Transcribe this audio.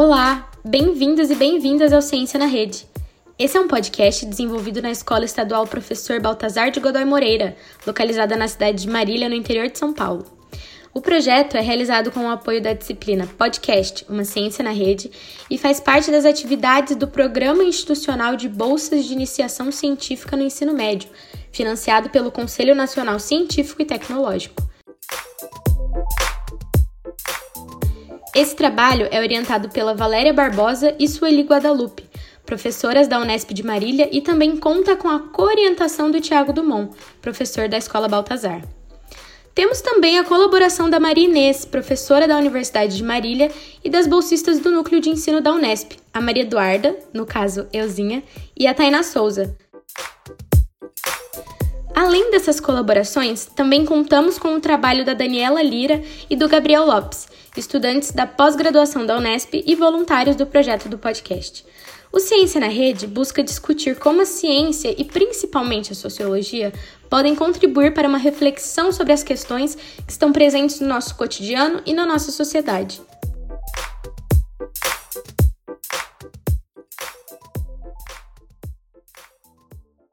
Olá, bem-vindos e bem-vindas ao Ciência na Rede. Esse é um podcast desenvolvido na Escola Estadual Professor Baltazar de Godoy Moreira, localizada na cidade de Marília, no interior de São Paulo. O projeto é realizado com o apoio da disciplina Podcast, uma ciência na rede, e faz parte das atividades do Programa Institucional de Bolsas de Iniciação Científica no Ensino Médio, financiado pelo Conselho Nacional Científico e Tecnológico. Esse trabalho é orientado pela Valéria Barbosa e Sueli Guadalupe, professoras da Unesp de Marília, e também conta com a coorientação do Tiago Dumont, professor da Escola Baltazar. Temos também a colaboração da Maria Inês, professora da Universidade de Marília, e das bolsistas do Núcleo de Ensino da Unesp, a Maria Eduarda, no caso Euzinha, e a Tainá Souza. Além dessas colaborações, também contamos com o trabalho da Daniela Lira e do Gabriel Lopes, estudantes da pós-graduação da Unesp e voluntários do projeto do podcast. O Ciência na Rede busca discutir como a ciência e principalmente a sociologia podem contribuir para uma reflexão sobre as questões que estão presentes no nosso cotidiano e na nossa sociedade.